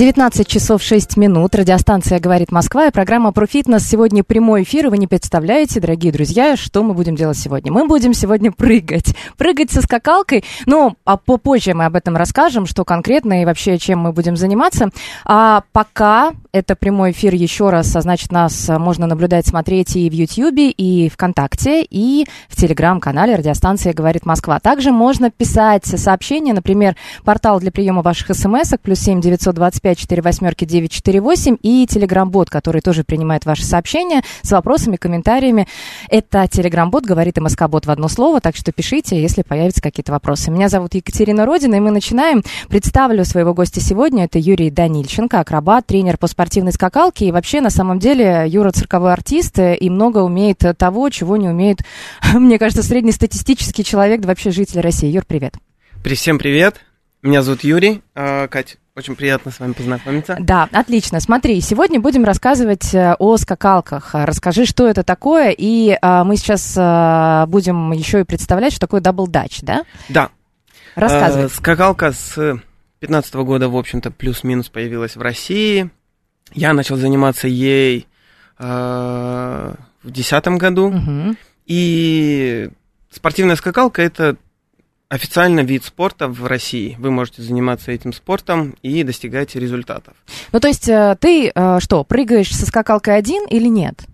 19 часов 6 минут. Радиостанция «Говорит Москва» и программа про фитнес. Сегодня прямой эфир, и вы не представляете, дорогие друзья, что мы будем делать сегодня. Мы будем сегодня прыгать. Прыгать со скакалкой. Ну, а попозже мы об этом расскажем, что конкретно и вообще чем мы будем заниматься. А пока это прямой эфир еще раз, а значит, нас можно наблюдать, смотреть и в Ютьюбе, и ВКонтакте, и в Телеграм-канале радиостанция «Говорит Москва». Также можно писать сообщения, например, портал для приема ваших смс плюс семь девятьсот двадцать пять четыре восьмерки девять четыре восемь и Телеграм-бот, который тоже принимает ваши сообщения с вопросами, комментариями. Это Телеграм-бот, говорит МСК-бот в одно слово, так что пишите, если появятся какие-то вопросы. Меня зовут Екатерина Родина, и мы начинаем. Представлю своего гостя сегодня. Это Юрий Данильченко, акробат, тренер по спортивной скакалке. И вообще, на самом деле, Юра цирковой артист и много умеет того, чего не умеет, мне кажется, среднестатистический человек, да вообще житель России. Юр, привет. При всем привет. Меня зовут Юрий. А, Кать, очень приятно с вами познакомиться. Да, отлично. Смотри, сегодня будем рассказывать э, о скакалках. А, Расскажи, что это такое, и а, мы сейчас а, будем еще и представлять, что такое double Dutch, да? Да. Рассказывай. э, скакалка с 15 года, в общем-то, плюс-минус появилась в России. Я начал заниматься ей э, в 2010 году. Мгм. И спортивная скакалка это официально вид спорта в России. Вы можете заниматься этим спортом и достигать результатов. Ну, то есть э, ты э, что, прыгаешь со скакалкой один или нет?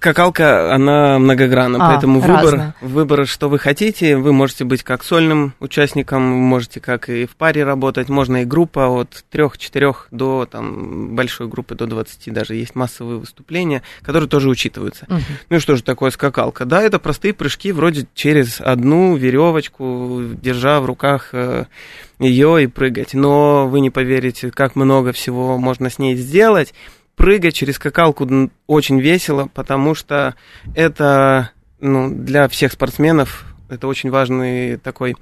Скакалка, она многогранна, А, поэтому выбор, разная. выбор, что вы хотите, вы можете быть как сольным участником, можете как и в паре работать, можно и группа от трех-четырех до там, большой группы до 20, даже есть массовые выступления, которые тоже учитываются. Мгм. Ну и что же такое скакалка? Да, это простые прыжки вроде через одну веревочку, держа в руках ее и прыгать. Но вы не поверите, как много всего можно с ней сделать. Прыгать через скакалку очень весело, потому что это ну, для всех спортсменов это очень важный такой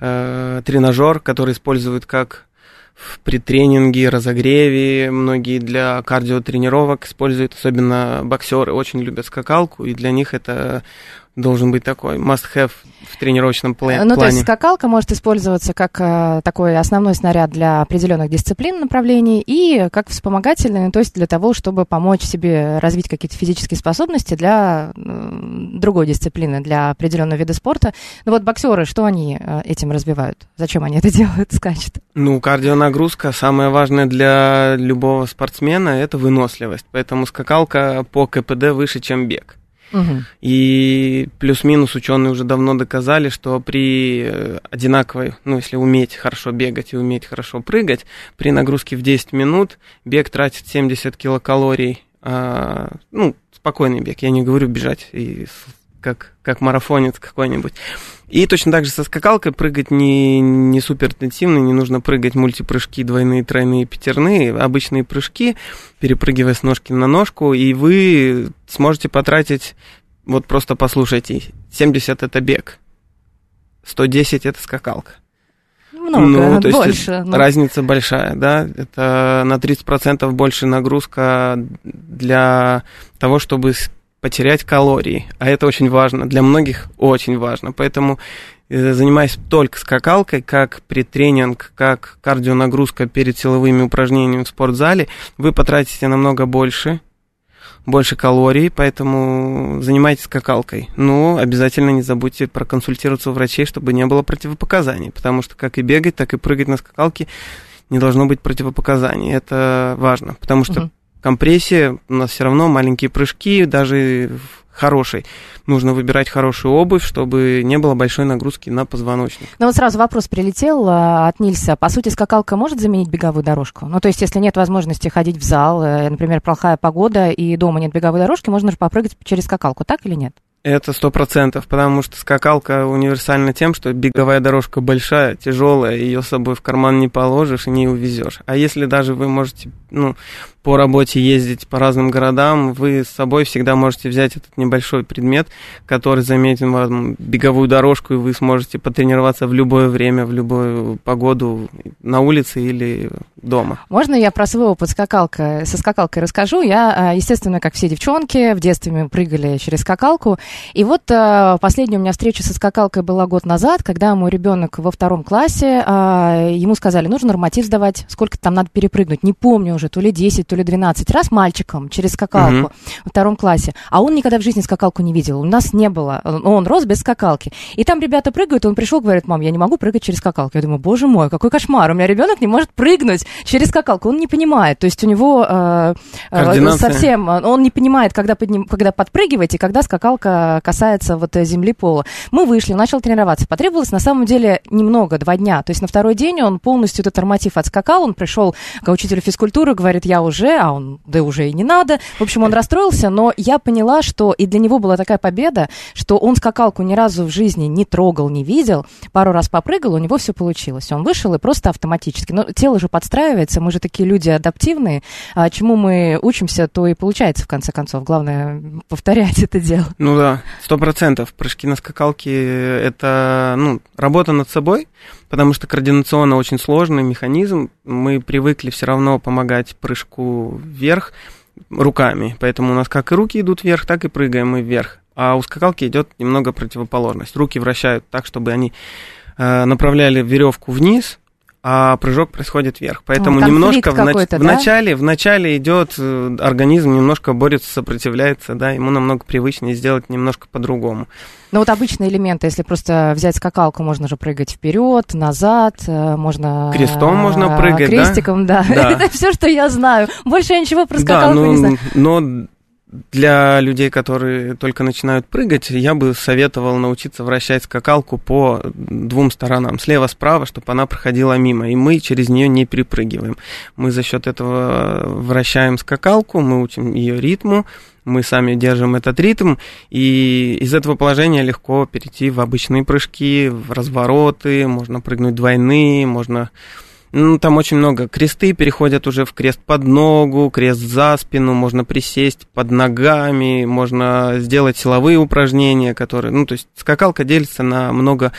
э, тренажер, который используют как в претренинге, разогреве. Многие для кардиотренировок используют, особенно боксеры, очень любят скакалку, и для них это должен быть такой must-have в тренировочном пла- Ну, то есть плане. скакалка может использоваться как э, такой основной снаряд для определенных дисциплин, направлений, и как вспомогательный, то есть для того, чтобы помочь себе развить какие-то физические способности для другой дисциплины, для определенного вида спорта. Ну вот боксеры, что они э, этим развивают? Зачем они это делают, скачут? Ну, кардионагрузка самое важное для любого спортсмена это выносливость. Поэтому скакалка по КПД выше, чем бег. Мгм. И плюс-минус ученые уже давно доказали, что при э, одинаковой, ну, если уметь хорошо бегать и уметь хорошо прыгать, при нагрузке в 10 минут бег тратит 70 килокалорий. а, ну, спокойный бег, я не говорю бежать и как, как марафонец какой-нибудь. И точно так же со скакалкой прыгать не, не супер интенсивно, не нужно прыгать мультипрыжки двойные, тройные, пятерные, обычные прыжки, перепрыгивая с ножки на ножку, и вы сможете потратить, вот просто послушайте, 70 это бег, 110 это скакалка. Много, Ну, то есть больше. ну. Разница большая, да, это на 30% больше нагрузка для того, чтобы потерять калории, а это очень важно, для многих очень важно, поэтому э, занимаясь только скакалкой, как претренинг, как кардионагрузка перед силовыми упражнениями в спортзале, вы потратите намного больше, больше калорий, поэтому занимайтесь скакалкой. Но обязательно не забудьте проконсультироваться у врачей, чтобы не было противопоказаний, потому что как и бегать, так и прыгать на скакалке не должно быть противопоказаний. Это важно, потому что Мгм. Компрессия, у нас все равно маленькие прыжки, даже в хорошей. Нужно выбирать хорошую обувь, чтобы не было большой нагрузки на позвоночник. Ну вот сразу вопрос прилетел а, от Нильса. По сути, скакалка может заменить беговую дорожку? Ну, то есть, если нет возможности ходить в зал, э, например, плохая погода и дома нет беговой дорожки, можно же попрыгать через скакалку, так или нет? Это сто процентов, потому что скакалка универсальна тем, что беговая дорожка большая, тяжелая, ее с собой в карман не положишь и не увезешь. А если даже вы можете, ну, по работе ездить по разным городам, вы с собой всегда можете взять этот небольшой предмет, который заметит вам беговую дорожку, и вы сможете потренироваться в любое время, в любую погоду на улице или дома. Можно я про свой опыт скакалка, со скакалкой расскажу? Я, э, естественно, как все девчонки, в детстве мы прыгали через скакалку. И вот э, последняя у меня встреча со скакалкой была год назад, когда мой ребенок во втором классе, э, ему сказали, нужно норматив сдавать, сколько там надо перепрыгнуть. Не помню уже, то ли 10, то ли 12 раз мальчиком через скакалку Мгм. во втором классе. А он никогда в жизни скакалку не видел. У нас не было. Он рос без скакалки. И там ребята прыгают, он пришел, говорит, мам, я не могу прыгать через скакалку. Я думаю, боже мой, какой кошмар. У меня ребенок не может прыгнуть через скакалку. Он не понимает. То есть у него э, э, совсем, э, он не понимает, когда, подним- когда подпрыгивать и когда скакалка касается вот э, земли пола. Мы вышли, он начал тренироваться. Потребовалось на самом деле немного, два дня. То есть на второй день он полностью этот норматив отскакал, он пришел к учителю физкультуры, говорит, я уже, а он, да уже и не надо. В общем, он расстроился, но я поняла, что и для него была такая победа, что он скакалку ни разу в жизни не трогал, не видел, пару раз попрыгал, у него все получилось. Он вышел и просто автоматически. Но тело же подстраивается, мы же такие люди адаптивные, а чему мы учимся, то и получается в конце концов. Главное повторять это дело. Ну да, сто процентов. Прыжки на скакалке – это ну, работа над собой, потому что координационно очень сложный механизм. Мы привыкли все равно помогать прыжку вверх руками, поэтому у нас как и руки идут вверх, так и прыгаем мы вверх. А у скакалки идет немного противоположность. Руки вращают так, чтобы они э, направляли веревку вниз, а прыжок происходит вверх. Поэтому конфликт немножко в, нач- какой-то, в да? начале, в начале идет э, организм немножко борется, сопротивляется, да, ему намного привычнее сделать немножко по-другому. Ну вот обычные элементы, если просто взять скакалку, можно же прыгать вперед, назад, э, можно... Крестом можно э, прыгать, да? Крестиком, да. Да. Это все, что я знаю. Больше я ничего про Да, скакалку не знаю. но, но для людей, которые только начинают прыгать, я бы советовал научиться вращать скакалку по двум сторонам, слева-справа, чтобы она проходила мимо, и мы через нее не перепрыгиваем. Мы за счет этого вращаем скакалку, мы учим ее ритму, мы сами держим этот ритм, и из этого положения легко перейти в обычные прыжки, в развороты, можно прыгнуть двойные, можно ну, там очень много. Кресты переходят уже в крест под ногу, крест за спину, можно присесть под ногами, можно сделать силовые упражнения, которые... Ну, то есть скакалка делится на много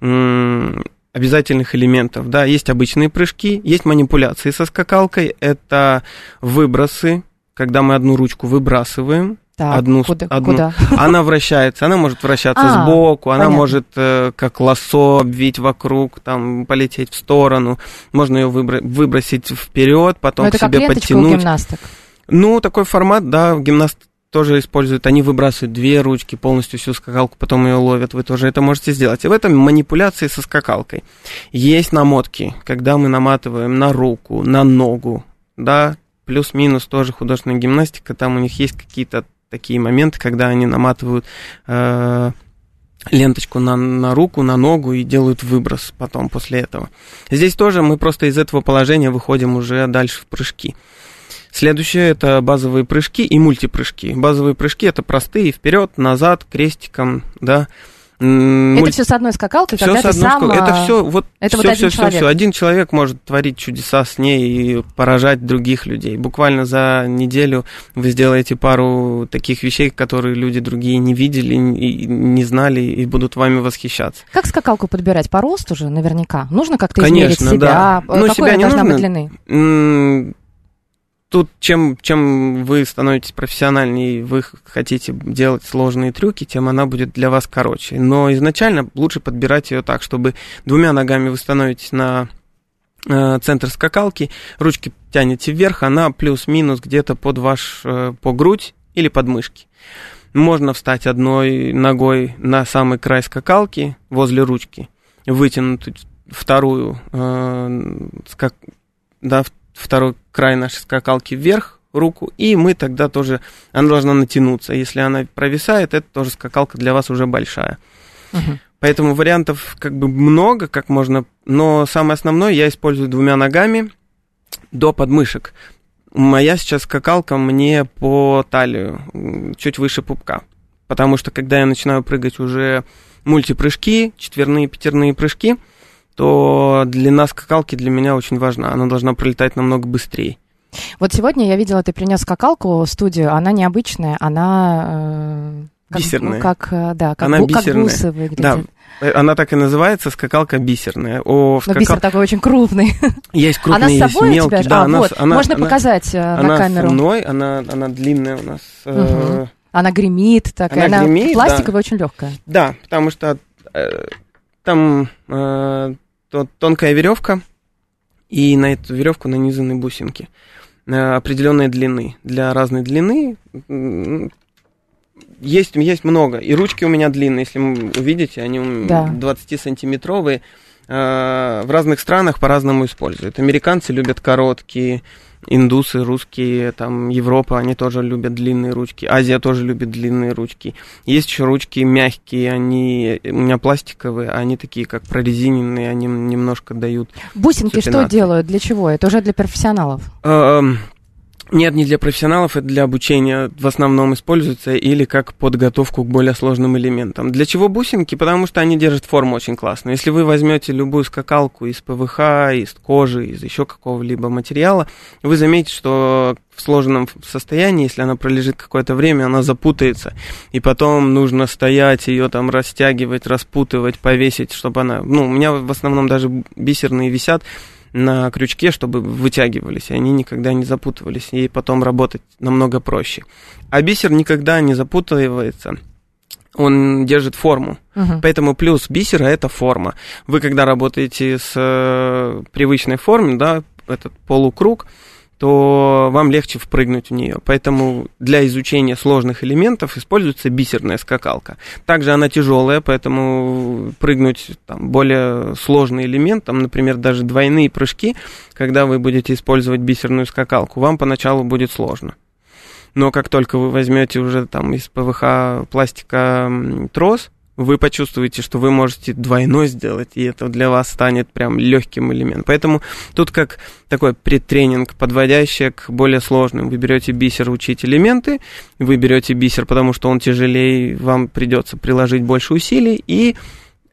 обязательных элементов. Да, есть обычные прыжки, есть манипуляции со скакалкой, это выбросы, когда мы одну ручку выбрасываем, Так, одну, куда? одну- куда? она вращается, она может вращаться А, сбоку, она понятно. может э, как лосо обвить вокруг, там полететь в сторону, можно ее выбросить вперед, потом Ну, к это как себе у подтянуть. гимнасток. Ну, такой формат, да, гимнаст тоже используют. Они выбрасывают две ручки, полностью всю скакалку, потом ее ловят. Вы тоже это можете сделать. И в этом манипуляции со скакалкой. Есть намотки, когда мы наматываем на руку, на ногу, да, плюс-минус тоже художественная гимнастика. Там у них есть какие-то такие моменты, когда они наматывают э, ленточку на, на руку, на ногу и делают выброс потом после этого. Здесь тоже мы просто из этого положения выходим уже дальше в прыжки. Следующее это базовые прыжки и мультипрыжки. Базовые прыжки это простые вперед, назад, крестиком, да. Это все с одной скакалкой, всё когда с ты одной сам... школы. Это а, все вот это всё, вот один всё, человек. всё. Один человек может творить чудеса с ней и поражать других людей. Буквально за неделю вы сделаете пару таких вещей, которые люди другие не видели и не знали и будут вами восхищаться. Как скакалку подбирать? По росту же наверняка. Нужно как-то Конечно, измерить себя. да. Ну, Какой себя не должна нужно. быть длины? Тут чем, чем вы становитесь профессиональнее, вы хотите делать сложные трюки, тем она будет для вас короче. Но изначально лучше подбирать ее так, чтобы двумя ногами вы становитесь на э, центр скакалки, ручки тянете вверх, она плюс-минус где-то под ваш, э, по грудь или под мышки. Можно встать одной ногой на самый край скакалки возле ручки, вытянуть вторую, э, скак- да, второй край нашей скакалки вверх, руку, и мы тогда тоже, она должна натянуться. Если она провисает, это тоже скакалка для вас уже большая. Мгм. Поэтому вариантов как бы много, как можно, но самое основное я использую двумя ногами до подмышек. Моя сейчас скакалка мне по талию, чуть выше пупка. Потому что когда я начинаю прыгать уже мультипрыжки, четверные, пятерные прыжки, то длина скакалки для меня очень важна. Она должна пролетать намного быстрее. Вот сегодня я видела, ты принес скакалку в студию. Она необычная, она... э, как, Бисерная. Как, э, да, как, Она бу- как бисерная. бусы выглядит. Да, э, она так и называется, скакалка бисерная. О, в Но скакал- бисер такой очень крупный. Есть она крупные, с есть собой у тебя? Да, а, она, вот, она- можно она- показать э, на Она камеру. со мной, она, она длинная у нас. э, Мгм. Она гремит, так, и Она она гремит, пластиковая, очень легкая. Да, потому что э, там э, тонкая веревка, и на эту веревку нанизаны бусинки э, определенной длины. Для разной длины есть, есть много. И ручки у меня длинные, если вы увидите, они Да. 20-сантиметровые. Э, В разных странах по-разному используют. Американцы любят короткие, индусы, русские, там, Европа, они тоже любят длинные ручки. Азия тоже любит длинные ручки. Есть еще ручки мягкие, они у меня пластиковые, а они такие, как прорезиненные, они немножко дают Бусинки что делают? Для чего? Это уже для профессионалов. Нет, не для профессионалов, это для обучения в основном используется или как подготовку к более сложным элементам. Для чего бусинки? Потому что они держат форму очень классно. Если вы возьмете любую скакалку из ПВХ, из кожи, из еще какого-либо материала, вы заметите, что в сложенном состоянии, если она пролежит какое-то время, она запутается. И потом нужно стоять, ее там растягивать, распутывать, повесить, чтобы она... Ну, у меня в основном даже бисерные висят на крючке, чтобы вытягивались, и они никогда не запутывались, и потом работать намного проще. А бисер никогда не запутывается, он держит форму. Мгм. Поэтому плюс бисера это форма. Вы когда работаете с э, привычной формой, да, этот полукруг, то вам легче впрыгнуть в нее. Поэтому для изучения сложных элементов используется бисерная скакалка. Также она тяжелая, поэтому прыгнуть там, более сложный элемент, там, например, даже двойные прыжки, когда вы будете использовать бисерную скакалку, вам поначалу будет сложно. Но как только вы возьмете уже там из ПВХ пластика трос, вы почувствуете, что вы можете двойной сделать, и это для вас станет прям легким элементом. Поэтому тут как такой предтренинг, подводящий к более сложным. Вы берете бисер учить элементы, вы берете бисер, потому что он тяжелее, вам придется приложить больше усилий, и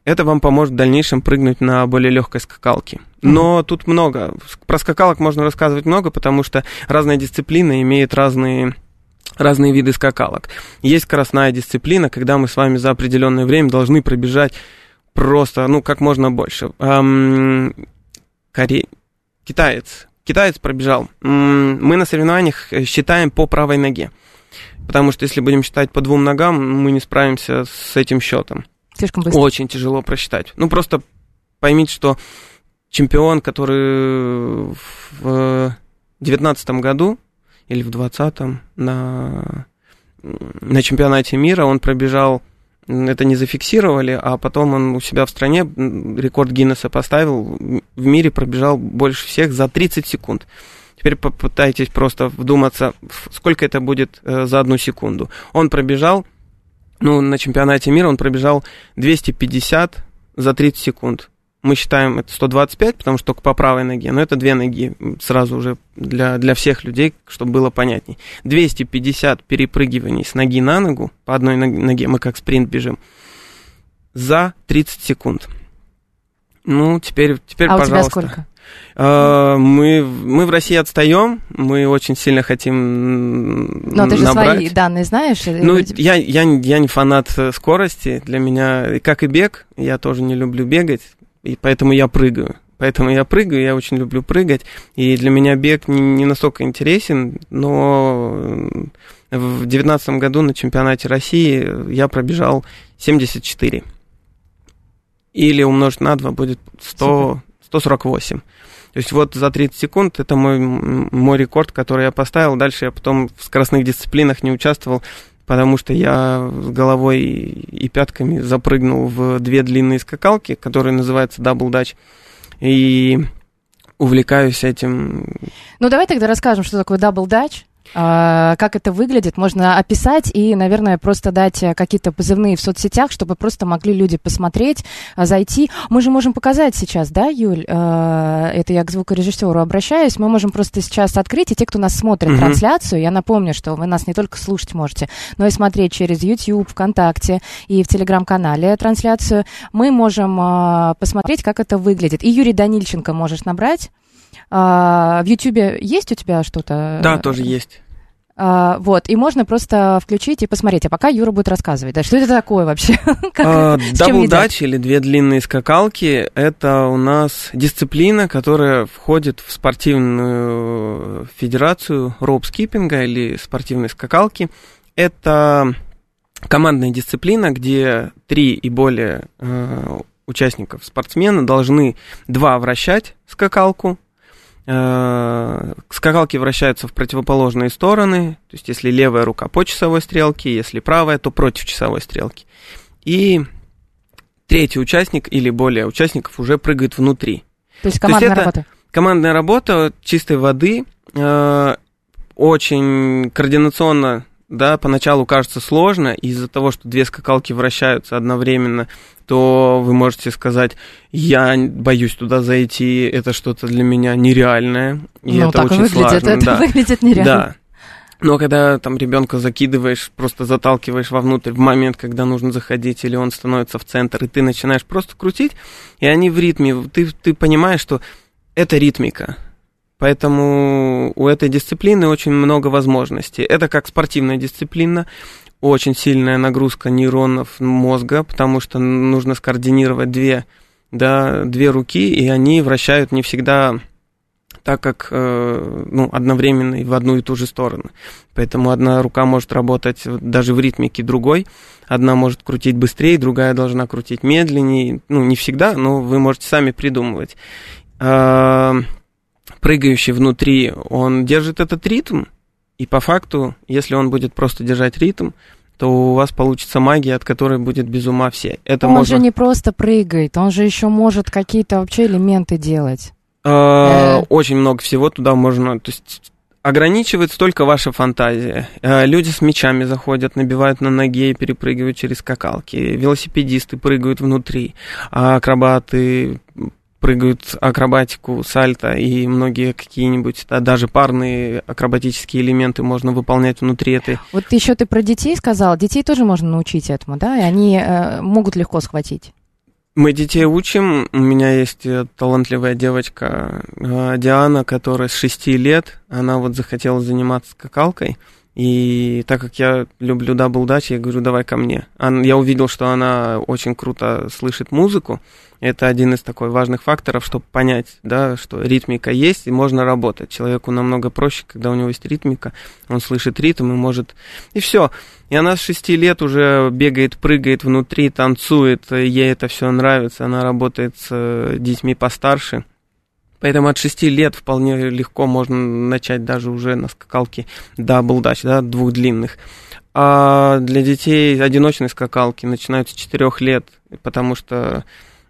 это вам поможет в дальнейшем прыгнуть на более легкой скакалке. Но тут много. Про скакалок можно рассказывать много, потому что разная дисциплина имеет разные разные виды скакалок. Есть скоростная дисциплина, когда мы с вами за определенное время должны пробежать просто, ну, как можно больше. Эм, Коре... Китаец. Китаец пробежал. Мы на соревнованиях э, считаем по правой ноге. Потому что если будем считать по двум ногам, мы не справимся с этим счетом. Слишком быстро. Очень тяжело просчитать. Ну, просто поймите, что чемпион, который в девятнадцатом году или в двадцатом на, на чемпионате мира он пробежал, это не зафиксировали, а потом он у себя в стране рекорд Гиннесса поставил, в мире пробежал больше всех за 30 секунд. Теперь попытайтесь просто вдуматься, сколько это будет э, за одну секунду. Он пробежал, ну, на чемпионате мира он пробежал 250 за 30 секунд. Мы считаем это 125, потому что только по правой ноге, но это две ноги сразу уже для, для всех людей, чтобы было понятней. 250 перепрыгиваний с ноги на ногу, по одной ног- ноге, мы как спринт бежим, за 30 секунд. Ну, теперь, теперь а у тебя пожалуйста. сколько? А, Мы, мы в России отстаем, мы очень сильно хотим Ну, ты же набрать. свои данные знаешь. Ну, вроде- я, я, я не фанат э, скорости. Для меня, как и бег, я тоже не люблю бегать, и поэтому я прыгаю. Поэтому я прыгаю, я очень люблю прыгать. И для меня бег не, не настолько интересен, но э, в девятнадцатом году на чемпионате России я пробежал 74. Или умножить на 2 будет 100, 148. То есть вот за 30 секунд это мой, мой рекорд, который я поставил. Дальше я потом в скоростных дисциплинах не участвовал, потому что я головой и пятками запрыгнул в две длинные скакалки, которые называются Double Dutch. И увлекаюсь этим. Ну, давай тогда расскажем, что такое double Dutch. А, Как это выглядит, можно описать и, наверное, просто дать э, какие-то позывные в соцсетях, чтобы просто могли люди посмотреть, а, зайти. Мы же можем показать сейчас, да, Юль? А, Это я к звукорежиссеру обращаюсь. Мы можем просто сейчас открыть, и те, кто нас смотрит Мгм. трансляцию, я напомню, что вы нас не только слушать можете, но и смотреть через YouTube, ВКонтакте и в Телеграм-канале трансляцию. Мы можем посмотреть, как это выглядит. И Юрий Данильченко можешь набрать. А, в Ютубе есть у тебя что-то? Да, тоже есть. А, вот, и можно просто включить и посмотреть. А пока Юра будет рассказывать. Да, что это такое вообще? А, с чем Double едят? Dutch или две длинные скакалки – это у нас дисциплина, которая входит в спортивную федерацию роуп-скиппинга или спортивной скакалки. Это командная дисциплина, где три и более э, участников спортсмена должны два вращать скакалку, Э, Скакалки вращаются в противоположные стороны, то есть если левая рука по часовой стрелке, если правая, то против часовой стрелки. И третий участник или более участников уже прыгает внутри. То есть То есть командная это- работа. Командная работа чистой воды э, очень координационно, да, поначалу кажется сложно, из-за того, что две скакалки вращаются одновременно, то вы можете сказать, я боюсь туда зайти, это что-то для меня нереальное, и ну, это так очень выглядит. сложно. это да. выглядит нереально. Да. Но когда там ребенка закидываешь, просто заталкиваешь вовнутрь в момент, когда нужно заходить, или он становится в центр, и ты начинаешь просто крутить, и они в ритме, ты, ты понимаешь, что это ритмика. Поэтому у этой дисциплины очень много возможностей. Это как спортивная дисциплина, очень сильная нагрузка нейронов мозга, потому что нужно скоординировать две, да, две руки, и они вращают не всегда так как э, ну, одновременно и в одну и ту же сторону. Поэтому одна рука может работать даже в ритмике другой, одна может крутить быстрее, другая должна крутить медленнее. Ну, не всегда, но вы можете сами придумывать. Прыгающий внутри, он держит этот ритм, и по факту, если он будет просто держать ритм, то у вас получится магия, от которой будет без ума все. Это он можно... же не просто прыгает, он же еще может какие-то вообще элементы делать. А, Э. Очень много всего туда можно, то есть ограничивается только ваша фантазия. Э, Люди с мечами заходят, набивают на ноге и перепрыгивают через скакалки. Велосипедисты прыгают внутри, а акробаты прыгают акробатику, сальто и многие какие-нибудь, да, даже парные акробатические элементы можно выполнять внутри этой. Вот еще ты про детей сказал. Детей тоже можно научить этому, да? И они э, могут легко схватить. Мы детей учим. У меня есть э, талантливая девочка э, Диана, которая с 6 лет, она вот захотела заниматься скакалкой. И так как я люблю double Dutch, я говорю, давай ко мне. Я увидел, что она очень круто слышит музыку. Это один из такой важных факторов, чтобы понять, да, что ритмика есть и можно работать. Человеку намного проще, когда у него есть ритмика, он слышит ритм и может... И все. И она с 6 лет уже бегает, прыгает внутри, танцует, ей это все нравится, она работает с детьми постарше. Поэтому от 6 лет вполне легко можно начать даже уже на скакалке double Dutch, да, двух длинных. А для детей одиночные скакалки начинаются с 4 лет, потому что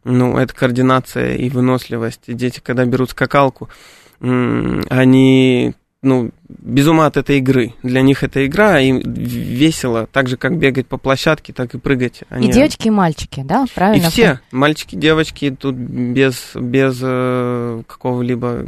ну, это координация и выносливость. И дети, когда берут скакалку, они ну, без ума от этой игры. Для них это игра, им весело, так же, как бегать по площадке, так и прыгать. Они- И девочки, и мальчики, да? и Правильно? все, мальчики, девочки, тут без, без э, какого-либо.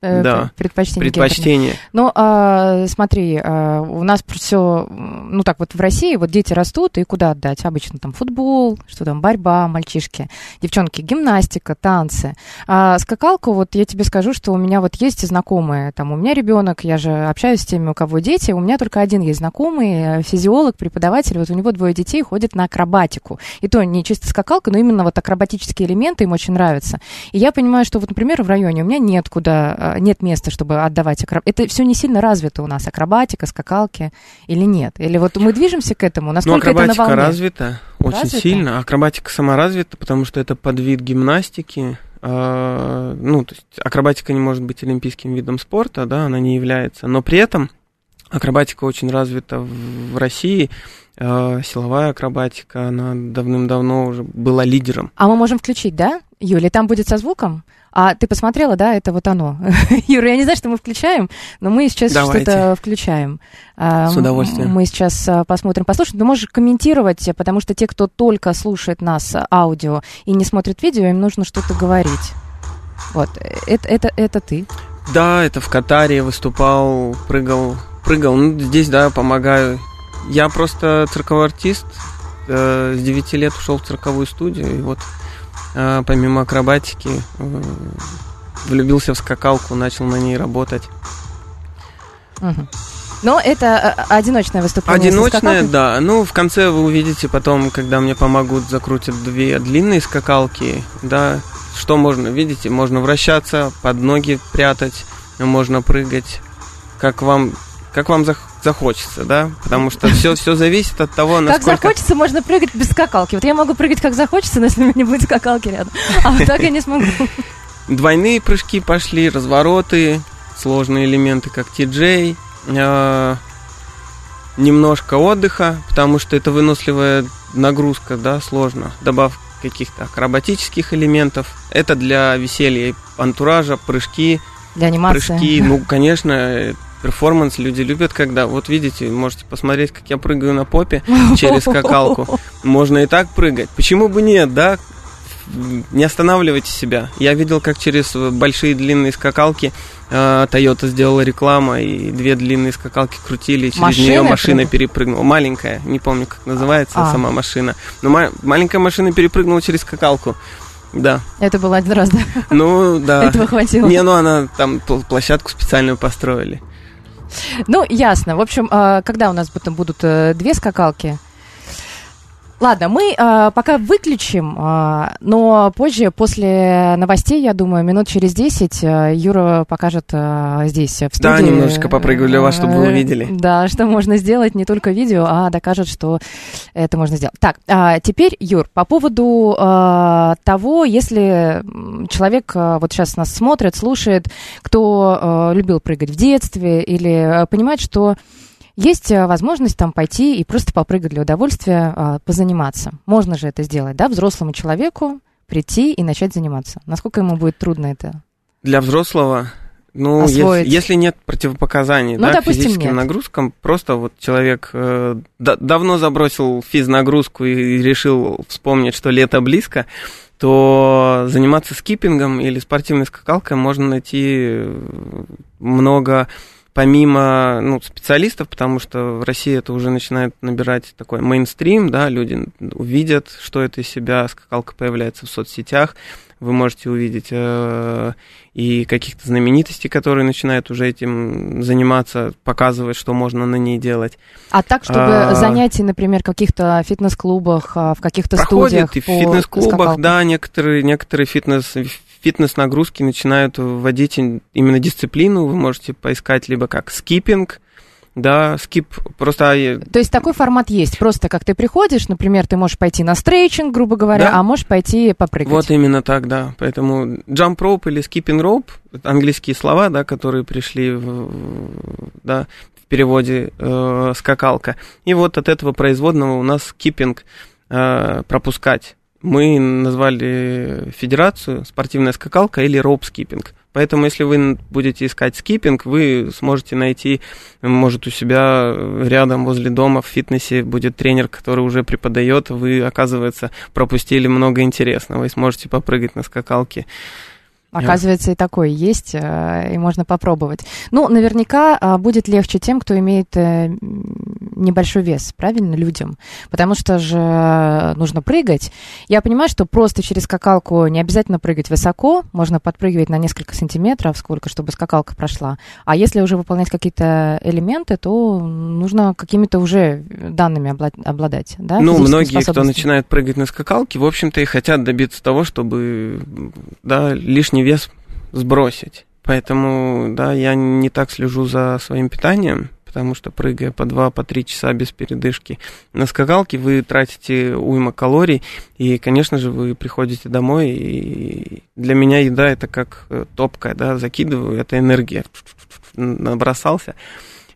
Э, Да. Предпочтение. гендерное. предпочтения. Ну, а, смотри, а, у нас все, ну так вот в России, вот дети растут, и куда отдать? Обычно там футбол, что там, борьба, мальчишки, девчонки, гимнастика, танцы. А скакалку, вот я тебе скажу, что у меня вот есть знакомые, там у меня ребенок, я же общаюсь с теми, у кого дети, у меня только один есть знакомый, э, физиолог, преподаватель, вот у него двое детей ходят на акробатику. И то не чисто скакалка, но именно вот акробатические элементы им очень нравятся. И я понимаю, что вот, например, в районе у меня нет куда, а, нет места, чтобы отдавать акроб... Это все не сильно развито у нас, акробатика, скакалки или нет? Или вот мы движемся к этому? Ну, Насколько это на волне? развита очень Развита? сильно. Акробатика сама развита, потому что это подвид гимнастики. А, ну, то есть акробатика не может быть олимпийским видом спорта, да, она не является. Но при этом акробатика очень развита в, России. А, силовая акробатика, она давным-давно уже была лидером. А мы можем включить, да? Юля, там будет со звуком? А ты посмотрела, да, это вот оно. Юра, я не знаю, что мы включаем, но мы сейчас Давайте. что-то включаем. А, С удовольствием. Мы сейчас а, посмотрим, послушаем. Ты можешь комментировать, потому что те, кто только слушает нас а, аудио и не смотрит видео, им нужно что-то говорить. Вот, это, это, это ты. Да, это в Катаре выступал, прыгал, прыгал. Ну, здесь, да, помогаю. Я просто цирковой артист. Э, с 9 лет ушел в цирковую студию. И вот э, помимо акробатики э, влюбился в скакалку, начал на ней работать. Но это а, одиночное выступление. скакалкой? да. Ну, в конце вы увидите потом, когда мне помогут, закрутят две длинные скакалки, да. Что можно, видите, можно вращаться, под ноги прятать, можно прыгать, как вам, как вам зах- захочется, да, потому что все, все зависит от того, Как насколько... захочется, можно прыгать без скакалки. Вот я могу прыгать как захочется, но если у меня не будет скакалки рядом. А вот так я не смогу. Двойные прыжки пошли, развороты, сложные элементы, как TJ, э, немножко отдыха, потому что это выносливая нагрузка, да, сложно. Добавь каких-то акробатических элементов. Это для веселья и антуража, прыжки, Для анимации. прыжки. Ну, конечно, перформанс люди любят, когда, вот видите, можете посмотреть, как я прыгаю на попе через скакалку. Можно и так прыгать. Почему бы нет, да? Не останавливайте себя. Я видел, как через большие длинные скакалки э, Toyota сделала реклама, и две длинные скакалки крутили, и через Машина нее машина прям? перепрыгнула. Маленькая, не помню, как называется А. сама машина. Но ма- маленькая машина перепрыгнула через скакалку. Да. Это было один раз, да? Ну, да. Этого хватило. Не, ну она там пл- площадку специальную построили. Ну, ясно. В общем, а, когда у нас будут э, две скакалки? Ладно, мы а, пока выключим, а, но позже, после новостей, я думаю, минут через 10 а, Юра покажет а, здесь, в студии. Да, немножечко попрыгаю для вас, чтобы вы э, увидели. Да, что можно сделать, не только видео, а докажет, что это можно сделать. Так, а, теперь, Юр, по поводу а, того, если человек а, вот сейчас нас смотрит, слушает, кто а, любил прыгать в детстве или а, понимает, что есть а, возможность там пойти и просто попрыгать для удовольствия, а, позаниматься. Можно же это сделать, да, взрослому человеку прийти и начать заниматься. Насколько ему будет трудно это? Для взрослого, ну, ес- Освоить. если, нет противопоказаний Ну, да, допустим, физическим нет. нагрузкам, просто вот человек э, да- давно забросил физнагрузку и решил вспомнить, что лето близко, то заниматься скиппингом или спортивной скакалкой можно найти э, много помимо ну, специалистов, потому что в России это уже начинает набирать такой мейнстрим, да, люди увидят, что это из себя, скакалка появляется в соцсетях, вы можете увидеть э, и каких-то знаменитостей, которые начинают уже этим заниматься, показывать, что можно на ней делать. А так, чтобы А. занятия, например, в каких-то фитнес-клубах, а, в каких-то студиях и в фитнес-клубах, да, некоторые, некоторые фитнес, фитнес-нагрузки начинают вводить именно дисциплину, вы можете поискать либо как скиппинг, да, скип, просто То есть такой формат есть. Просто как ты приходишь, например, ты можешь пойти на стрейчинг, грубо говоря, Да. а можешь пойти попрыгать. Вот именно так, да. Поэтому jump rope или skipping rope, английские слова, да, которые пришли в, да, в переводе э, скакалка. И вот от этого производного у нас скиппинг э, пропускать. Мы назвали федерацию спортивная скакалка или роп скиппинг. Поэтому, если вы будете искать скиппинг, вы сможете найти, может, у себя рядом возле дома в фитнесе будет тренер, который уже преподает, вы, оказывается, пропустили много интересного и сможете попрыгать на скакалке. Оказывается, и такое есть, э, и можно попробовать. Ну, наверняка а, будет легче тем, кто имеет э, небольшой вес, правильно, людям. Потому что же э, нужно прыгать. Я понимаю, что просто через скакалку не обязательно прыгать высоко, можно подпрыгивать на несколько сантиметров, сколько, чтобы скакалка прошла. А если уже выполнять какие-то элементы, то нужно какими-то уже данными обла- обладать. Да, ну, многие, кто начинает прыгать на скакалке, в общем-то, и хотят добиться того, чтобы да, лишний вес сбросить. Поэтому, да, я не так слежу за своим питанием, потому что прыгая по 2-3 по три часа без передышки на скакалке, вы тратите уйма калорий, и, конечно же, вы приходите домой, и для меня еда это как э, топка, да, закидываю, это энергия, набросался,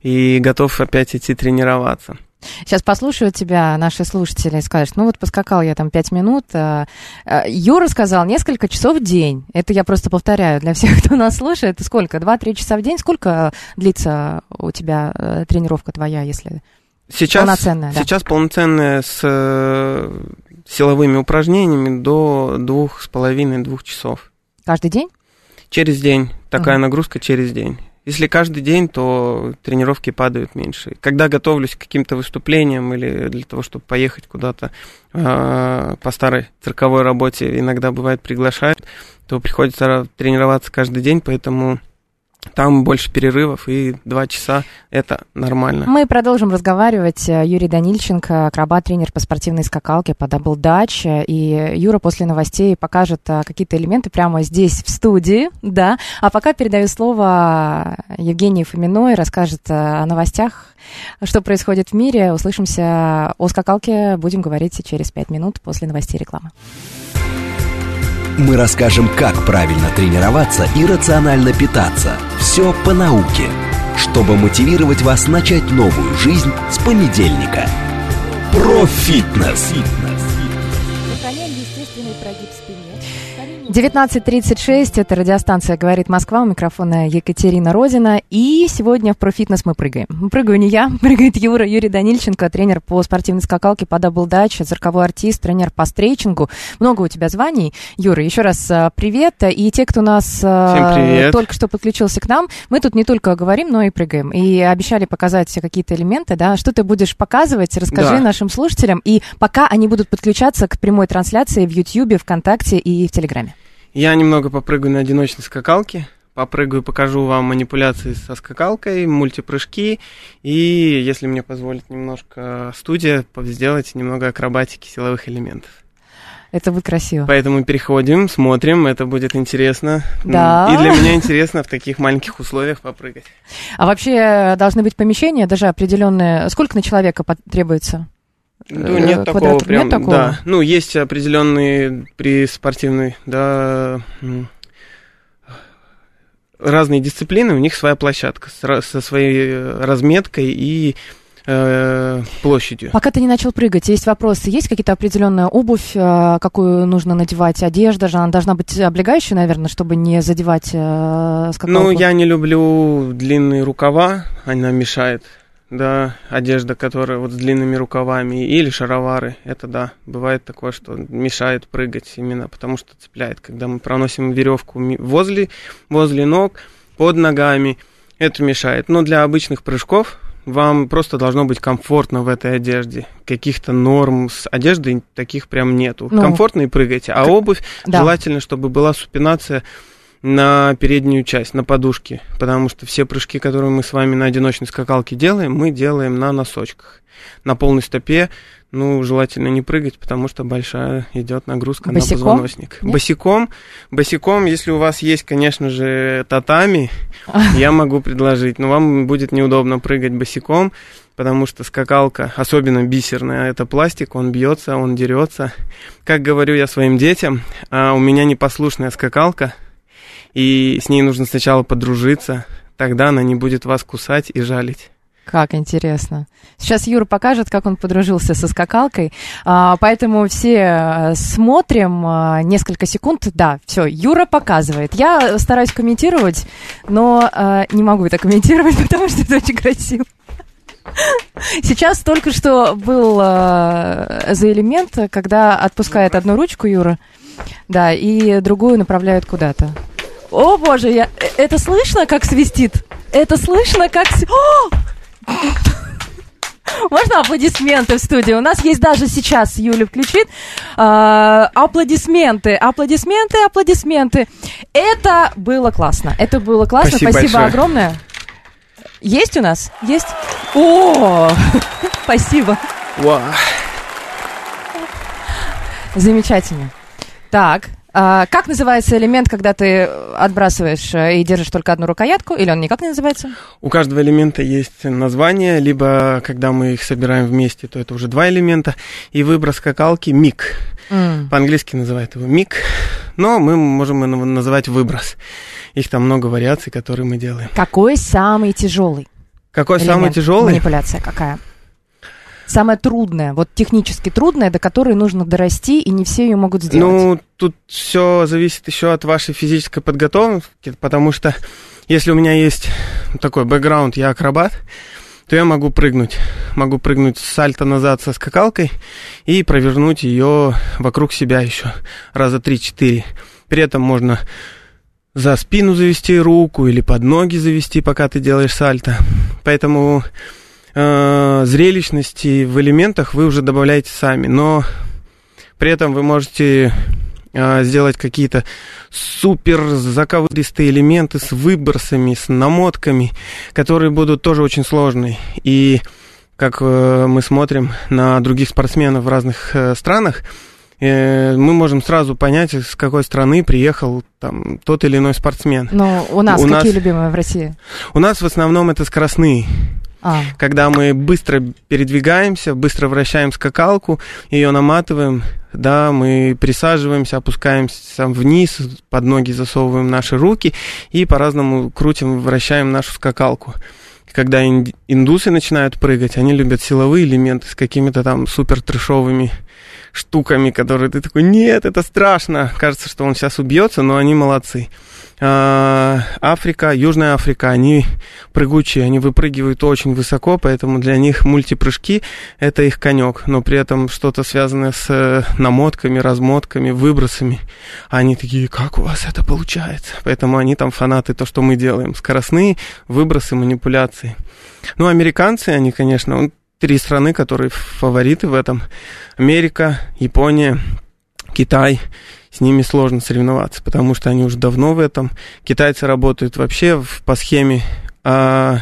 и готов опять идти тренироваться. Сейчас послушают тебя наши слушатели и скажут, ну вот поскакал я там пять минут. а, а, Юра сказал несколько часов в день. Это я просто повторяю для всех, кто нас слушает. Сколько? Два-три часа в день? Сколько длится у тебя э, тренировка твоя, если... Сейчас, Полноценная, да. сейчас полноценная с э, силовыми упражнениями до двух с половиной двух часов. Каждый день? Через день. Такая Мгм. нагрузка через день. Если каждый день, то тренировки падают меньше. Когда готовлюсь к каким-то выступлениям или для того, чтобы поехать куда-то э, по старой цирковой работе, иногда бывает приглашают, то приходится тренироваться каждый день, поэтому там больше перерывов и два часа это нормально. Мы продолжим разговаривать. Э, Юрий Данильченко, акробат, тренер по спортивной скакалке по Dutch. И Юра после новостей покажет а, какие-то элементы прямо здесь, в студии. Да. А пока передаю слово Евгении Фоминой, расскажет э, о новостях, что происходит в мире. Услышимся о скакалке. Будем говорить через пять минут после новостей рекламы. Мы расскажем, как правильно тренироваться и рационально питаться. Все по науке, чтобы мотивировать вас начать новую жизнь с понедельника. Профитнес. Сохраняем 19.36, это радиостанция «Говорит Москва», у микрофона Екатерина Родина. И сегодня в «Профитнес» мы прыгаем. Прыгаю не я, прыгает Юра, Юрий Данильченко, тренер по спортивной скакалке по Dutch, цирковой артист, тренер по стрейчингу. Много у тебя званий. Юра, еще раз а, привет. И те, кто нас привет. только что подключился к нам, мы тут не только говорим, но и прыгаем. И обещали показать все какие-то элементы, да. Что ты будешь показывать, расскажи Да. нашим слушателям. И пока они будут подключаться к прямой трансляции в Ютьюбе, ВКонтакте и в Телеграме. Я немного попрыгаю на одиночной скакалке. Попрыгаю, покажу вам манипуляции со скакалкой, мультипрыжки. И, если мне позволит немножко студия, сделать немного акробатики силовых элементов. Это будет красиво. Поэтому переходим, смотрим, это будет интересно. Да. И для меня интересно в таких маленьких условиях попрыгать. А вообще э, должны быть помещения, даже определенные. Сколько на человека потребуется? Ну, Э, нет такого прям, нет такого? да. Ну, есть определенные при спортивной, да, разные дисциплины, у них своя площадка со своей э, разметкой и э, площадью. Пока ты не начал прыгать, есть вопросы. Есть какие-то определенная обувь, какую нужно надевать, одежда же? Она должна быть облегающей, наверное, чтобы не задевать скакалку? Ну, я не люблю длинные рукава, она мешает. Да, одежда, которая вот с длинными рукавами, или шаровары, это да, бывает такое, что мешает прыгать именно потому, что цепляет, когда мы проносим веревку возле, возле ног, под ногами, это мешает. Но для обычных прыжков вам просто должно быть комфортно в этой одежде. Каких-то норм с одеждой таких прям нету. Ну, Комфортно и прыгайте. А обувь Да. желательно, чтобы была супинация на переднюю часть, на подушке, потому что все прыжки, которые мы с вами на одиночной скакалке делаем, мы делаем на носочках. На полной стопе, ну, желательно не прыгать, потому что большая идет нагрузка Босиком? на позвоночник. Нет? Босиком, босиком, если у вас есть, конечно же, татами, я могу предложить, но вам будет неудобно прыгать босиком, потому что скакалка, особенно бисерная, это пластик, он бьется, он дерется. Как говорю я своим детям, а, у меня непослушная скакалка, и с ней нужно сначала подружиться, тогда она не будет вас кусать и жалить. Как интересно. Сейчас Юра покажет, как он подружился со скакалкой. А, поэтому все э, смотрим а, несколько секунд. Да, все, Юра показывает. Я стараюсь комментировать, но а, не могу это комментировать, потому что это очень красиво. Сейчас только что был а, за элемент, когда отпускает одну ручку Юра, да, и другую направляют куда-то. О, боже, я... э, это слышно, как свистит? Это слышно, как... О! Можно аплодисменты в студии? У нас есть даже сейчас, Юля включит, а, аплодисменты, аплодисменты, аплодисменты. Это было классно, это было классно, Спасибо спасибо, большое. огромное. Есть у нас? Есть? О, спасибо, Вау. замечательно. Так, а, как называется элемент, когда ты отбрасываешь э, и держишь только одну рукоятку, или он никак не называется? У каждого элемента есть название, либо когда мы их собираем вместе, то это уже два элемента. И выброс скакалки миг. М. По-английски называют его миг, но мы можем его называть выброс. Их там много вариаций, которые мы делаем. Какой самый тяжелый? Какой элемент? самый тяжелый? Манипуляция какая? самое трудное, вот технически трудное, до которой нужно дорасти, и не все ее могут сделать? Ну, тут все зависит еще от вашей физической подготовки, потому что если у меня есть такой бэкграунд, я акробат, то я могу прыгнуть. Могу прыгнуть с сальто назад со скакалкой и провернуть ее вокруг себя еще раза 3-4. При этом можно за спину завести руку или под ноги завести, пока ты делаешь сальто. Поэтому э, зрелищности в элементах вы уже добавляете сами, но при этом вы можете э, сделать какие-то супер заковыристые элементы с выбросами, с намотками, которые будут тоже очень сложные. И как э, мы смотрим на других спортсменов в разных э, странах, э, мы можем сразу понять, с какой страны приехал там тот или иной спортсмен. Но у нас у какие нас, любимые в России? У нас в основном это скоростные. А. когда мы быстро передвигаемся, быстро вращаем скакалку, ее наматываем, да, мы присаживаемся, опускаемся вниз, под ноги засовываем наши руки и по-разному крутим, вращаем нашу скакалку. Когда индусы начинают прыгать, они любят силовые элементы с какими-то там супер трешовыми штуками, которые ты такой, нет, это страшно, кажется, что он сейчас убьется, но они молодцы. А, Африка, Южная Африка, они прыгучие, они выпрыгивают очень высоко, поэтому для них мультипрыжки – это их конек, но при этом что-то связанное с э, намотками, размотками, выбросами. Они такие, как у вас это получается? Поэтому они там фанаты то, что мы делаем. Скоростные выбросы, манипуляции. Ну, американцы, они, конечно, три страны, которые фавориты в этом. Америка, Япония, Китай с ними сложно соревноваться, потому что они уже давно в этом. Китайцы работают вообще в, по схеме а,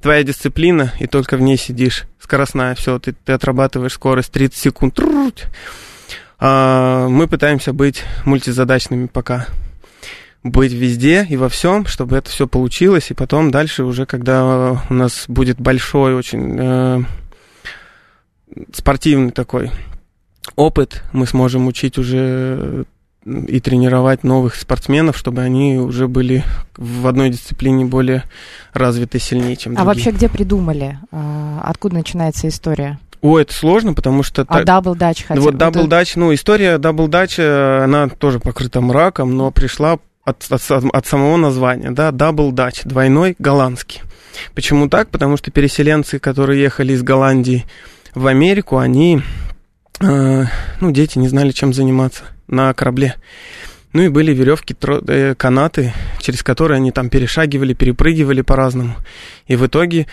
твоя дисциплина, и только в ней сидишь. Скоростная, все, ты, ты отрабатываешь скорость 30 секунд. А, мы пытаемся быть мультизадачными пока быть везде и во всем, чтобы это все получилось, и потом дальше уже, когда у нас будет большой очень э, спортивный такой опыт, мы сможем учить уже и тренировать новых спортсменов, чтобы они уже были в одной дисциплине более развиты, сильнее, чем А другие. вообще где придумали? А, Откуда начинается история? О, это сложно, потому что... А double Dutch хотя вот Double Dutch, ну, история Double Dutch, э, она тоже покрыта мраком, но пришла от, от, от самого названия, да, Double Dutch, двойной голландский. Почему так? Потому что переселенцы, которые ехали из Голландии в Америку, они, э, ну, дети не знали, чем заниматься на корабле. Ну и были веревки, э, канаты, через которые они там перешагивали, перепрыгивали по-разному. И в итоге,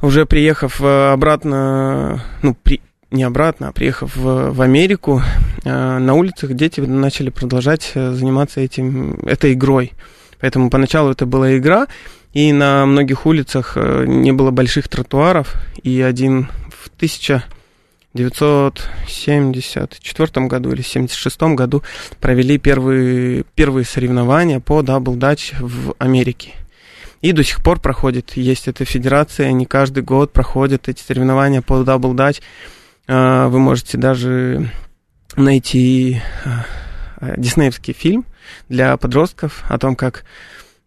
уже приехав э, обратно, ну, при, не обратно, а приехав в, в Америку, э, на улицах дети начали продолжать заниматься этим, этой игрой. Поэтому поначалу это была игра, и на многих улицах не было больших тротуаров, и один в 1974 году или 76 году провели первые, первые соревнования по Double Dutch в Америке. И до сих пор проходит, есть эта федерация, они каждый год проходят эти соревнования по Double Dutch. А, Вы можете даже найти а, диснеевский фильм для подростков о том, как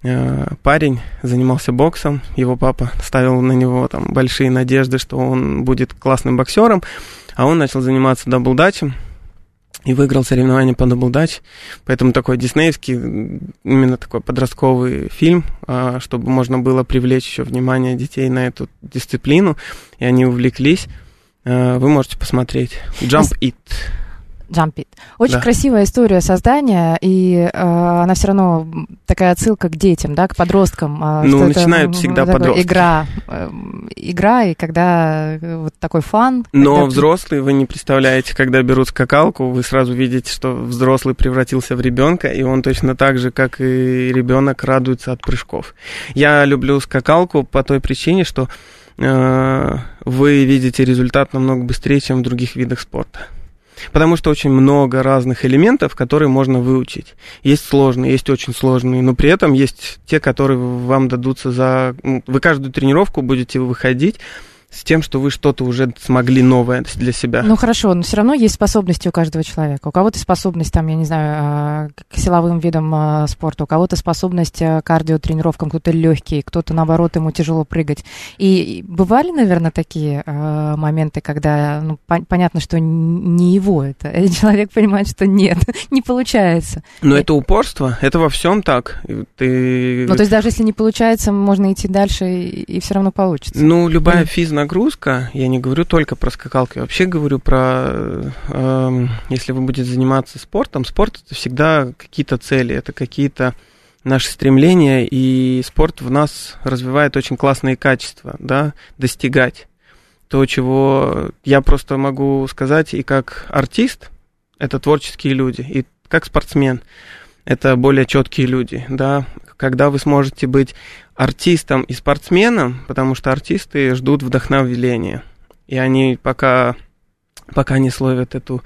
парень занимался боксом, его папа ставил на него там большие надежды, что он будет классным боксером, а он начал заниматься даблдачем и выиграл соревнования по даблдач. Поэтому такой диснеевский, именно такой подростковый фильм, а, чтобы можно было привлечь еще внимание детей на эту дисциплину, и они увлеклись. Э, Вы можете посмотреть. Jump It. Jump It. Очень Да. красивая история создания, и э, она все равно такая отсылка к детям, да, к подросткам. а, Ну, что это, начинают м, всегда подростки. Игра, эм, игра, и когда э, вот такой фан. Но когда- взрослые, вы не представляете, когда берут скакалку, вы сразу видите, что взрослый превратился в ребенка, и он точно так же, как и ребенок, радуется от прыжков. Я люблю скакалку по той причине, что э, вы видите результат намного быстрее, чем в других видах спорта. Потому что очень много разных элементов, которые можно выучить. Есть сложные, есть очень сложные, но при этом есть те, которые вам дадутся за... Вы каждую тренировку будете выходить с тем, что вы что-то уже смогли новое для себя. Ну хорошо, но все равно есть способности у каждого человека. У кого-то способность, там, я не знаю, а, к силовым видам а, спорта, у кого-то способность а, к кардиотренировкам, кто-то легкий, кто-то, наоборот, ему тяжело прыгать. И бывали, наверное, такие моменты, когда ну, по- понятно, что не его это, и человек понимает, что нет, не получается. Но это упорство, это во всем так. Ты... Ну, то есть даже если не получается, можно идти дальше, и, и все равно получится. Ну, любая физ нагрузка, я не говорю только про скакалку, я вообще говорю про, э, если вы будете заниматься спортом, спорт это всегда какие-то цели, это какие-то наши стремления, и спорт в нас развивает очень классные качества, да, достигать. То, чего я просто могу сказать и как артист, это творческие люди, и как спортсмен, это более четкие люди, да, когда вы сможете быть артистом и спортсменом, потому что артисты ждут вдохновения. И они пока, пока не словят эту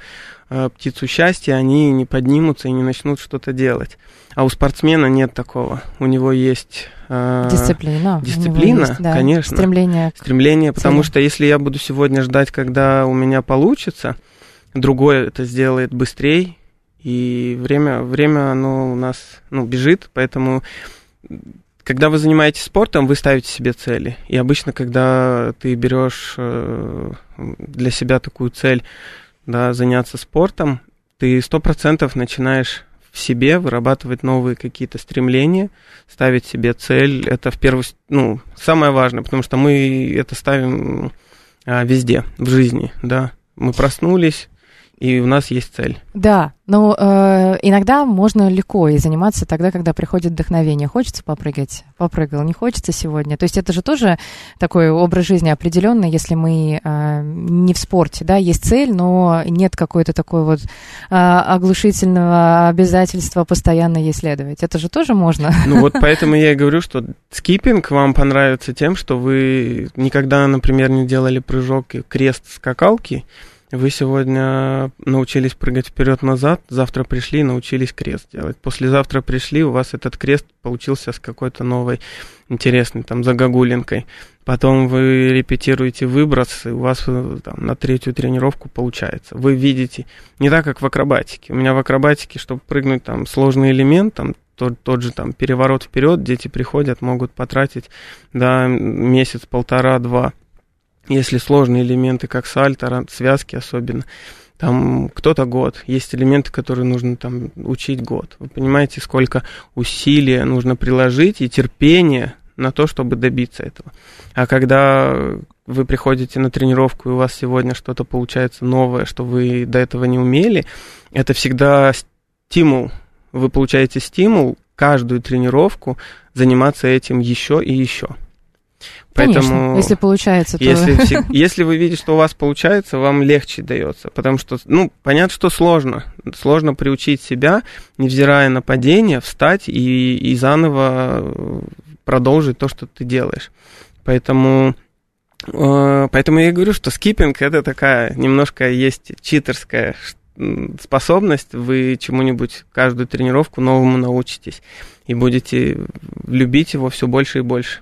э, птицу счастья, они не поднимутся и не начнут что-то делать. А у спортсмена нет такого. У него есть... Э, дисциплина. Дисциплина, есть, да, конечно. Стремление. Стремление, потому что если я буду сегодня ждать, когда у меня получится, другой это сделает быстрее, и время, время оно у нас ну, бежит, поэтому когда вы занимаетесь спортом, вы ставите себе цели. И обычно, когда ты берешь э, для себя такую цель, да, заняться спортом, ты сто процентов начинаешь в себе вырабатывать новые какие-то стремления, ставить себе цель. Это в первую, ну, самое важное, потому что мы это ставим а, везде в жизни, да. Мы проснулись, и у нас есть цель. Да, но э, иногда можно легко и заниматься тогда, когда приходит вдохновение. Хочется попрыгать, попрыгал, не хочется сегодня. То есть это же тоже такой образ жизни определенный, если мы э, не в спорте, да, есть цель, но нет какой-то такой вот э, оглушительного обязательства постоянно ей следовать. Это же тоже можно. Ну вот поэтому я и говорю, что скиппинг вам понравится тем, что вы никогда, например, не делали прыжок крест скакалки, вы сегодня научились прыгать вперед-назад, завтра пришли и научились крест делать. Послезавтра пришли, у вас этот крест получился с какой-то новой, интересной, там, загогулинкой. Потом вы репетируете выброс, и у вас э, там, на третью тренировку получается. Вы видите, не так, как в акробатике. У меня в акробатике, чтобы прыгнуть там сложный элемент, там, тот, тот же там переворот вперед, дети приходят, могут потратить да, месяц, полтора, два если сложные элементы, как сальто, связки особенно, там кто-то год. Есть элементы, которые нужно там учить год. Вы понимаете, сколько усилия нужно приложить и терпения на то, чтобы добиться этого. А когда вы приходите на тренировку, и у вас сегодня что-то получается новое, что вы до этого не умели, это всегда стимул. Вы получаете стимул каждую тренировку заниматься этим еще и еще. Конечно, Поэтому, если получается, то... Если, если вы видите, что у вас получается, вам легче дается. Потому что, ну, понятно, что сложно. Сложно приучить себя, невзирая на падение, встать и, и заново продолжить то, что ты делаешь. Поэтому, э, поэтому я и говорю, что скиппинг это такая немножко есть читерская способность. Вы чему-нибудь каждую тренировку новому научитесь и будете любить его все больше и больше.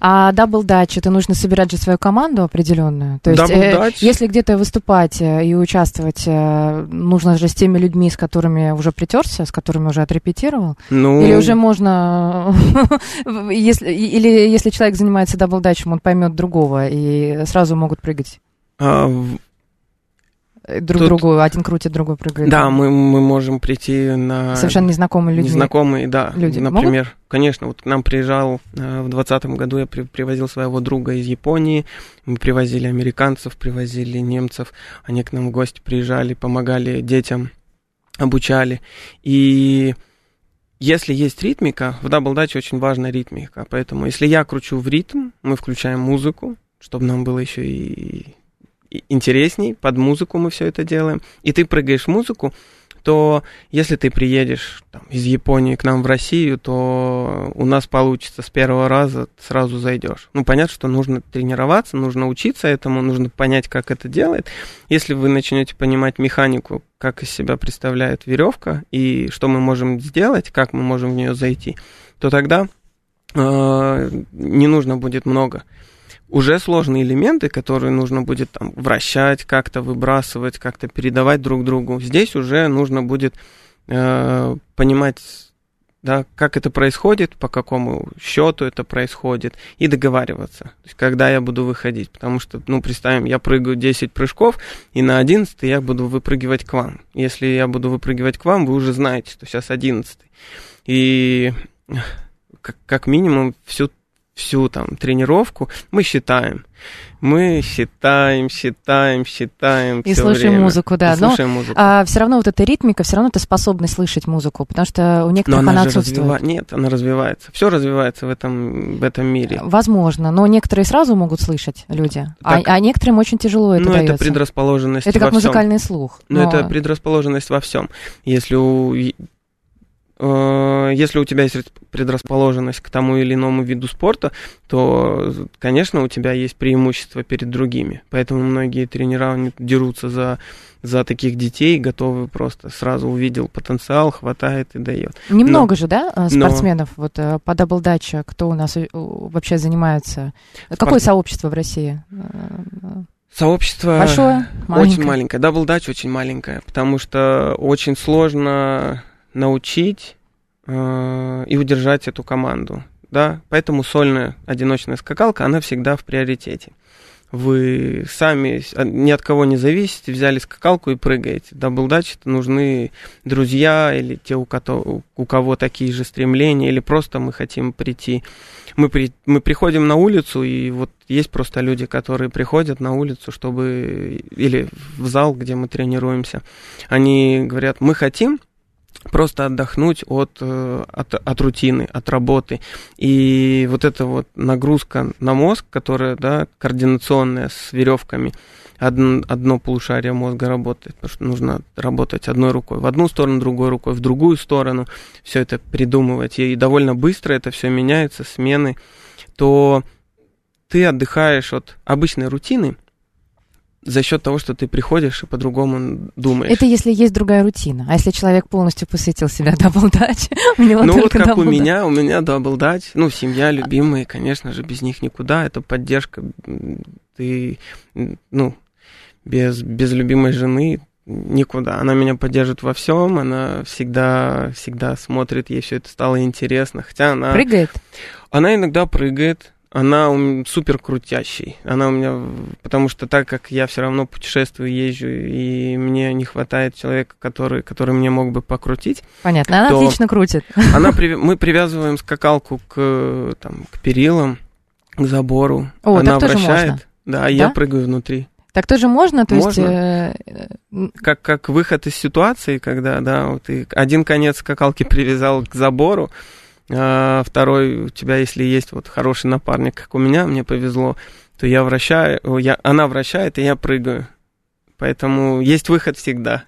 А double Dutch, это нужно собирать же свою команду определенную. То есть, э, если где-то выступать э, и участвовать, э, нужно же с теми людьми, с которыми уже притерся, с которыми уже отрепетировал. Ну... Или уже можно, если, или если человек занимается double Dutch ем, он поймет другого и сразу могут прыгать. А, друг Тут... другу, один крутит, другой прыгает. Да, мы, мы можем прийти на... Совершенно незнакомые люди. Незнакомые, да. Люди Например, Могут? конечно, вот к нам приезжал э, в двадцатом году, я при, привозил своего друга из Японии, мы привозили американцев, привозили немцев, они к нам в гости приезжали, помогали детям, обучали. И если есть ритмика, в даблдаче очень важна ритмика, поэтому если я кручу в ритм, мы включаем музыку, чтобы нам было еще и интересней, под музыку мы все это делаем, и ты прыгаешь в музыку, то если ты приедешь там, из Японии к нам в Россию, то у нас получится с первого раза сразу зайдешь. Ну, понятно, что нужно тренироваться, нужно учиться этому, нужно понять, как это делает. Если вы начнете понимать механику, как из себя представляет веревка и что мы можем сделать, как мы можем в нее зайти, то тогда э, не нужно будет много уже сложные элементы, которые нужно будет там вращать, как-то выбрасывать, как-то передавать друг другу. Здесь уже нужно будет э, понимать, да, как это происходит, по какому счету это происходит, и договариваться. То есть, когда я буду выходить. Потому что, ну, представим, я прыгаю 10 прыжков, и на 11 я буду выпрыгивать к вам. Если я буду выпрыгивать к вам, вы уже знаете, что сейчас 11. И как, как минимум всю всю там тренировку мы считаем. Мы считаем, считаем, считаем. И слушаем время. музыку, да. И Но слушаем музыку. а, все равно вот эта ритмика, все равно ты способность слышать музыку, потому что у Но некоторых она, она же отсутствует. развива- Нет, она развивается. Все развивается в этом, в этом мире. Возможно, но некоторые сразу могут слышать люди, а, Так. а некоторым очень тяжело это ну, дается. это предрасположенность Это во как всем. музыкальный слух. Но это предрасположенность во всем. Если у, если у тебя есть предрасположенность к тому или иному виду спорта, то, конечно, у тебя есть преимущество перед другими. Поэтому многие тренера дерутся за, за таких детей, готовы просто сразу увидел потенциал, хватает и дает. Немного же, да, э, но- спортсменов вот э, по даблдаче, кто у нас э, вообще занимается? Какое Спорт- сообщество в России? Э, Сообщество Большое? очень Маленькое? маленькое. Double Dutch очень маленькое, потому что очень сложно научить э, и удержать эту команду. Да? Поэтому сольная одиночная скакалка, она всегда в приоритете. Вы сами а, ни от кого не зависите, взяли скакалку и прыгаете. Double Dutch это нужны друзья или те, у кого, у кого такие же стремления, или просто мы хотим прийти. Мы, при, мы приходим на улицу, и вот есть просто люди, которые приходят на улицу, чтобы... Или в зал, где мы тренируемся. Они говорят, мы хотим просто отдохнуть от, э, от, от рутины, от работы. И вот эта вот нагрузка на мозг, которая, да, координационная с веревками, одно, полушарие мозга работает, потому что нужно работать одной рукой в одну сторону, другой рукой в другую сторону, все это придумывать, и довольно быстро это все меняется, смены, то ты отдыхаешь от обычной рутины за счет того, что ты приходишь и по-другому думаешь. Это если есть другая рутина. А если человек полностью посвятил себя Double Dutch, у него Ну вот как у меня, у меня Double Dutch, ну семья любимая, конечно же, без них никуда, это поддержка, ты, ну, без, без любимой жены никуда. Она меня поддержит во всем, она всегда, всегда смотрит, ей все это стало интересно, хотя она... Прыгает? Она иногда прыгает, она супер крутящий. Она у меня, потому что так как я все равно путешествую, езжу, и мне не хватает человека, который, который мне мог бы покрутить, Понятно. Она отлично крутит. она мы привязываем скакалку к, там, к перилам, к забору. О, она так тоже вращает. можно. Да, и я Да? прыгаю внутри. Так тоже можно? То есть... Можно. э, э, Как, как выход из ситуации, когда, да, вот ты один конец скакалки привязал к забору, второй у тебя, если есть вот хороший напарник, как у меня, мне повезло, то я вращаю, я, она вращает, и я прыгаю. Поэтому есть выход всегда.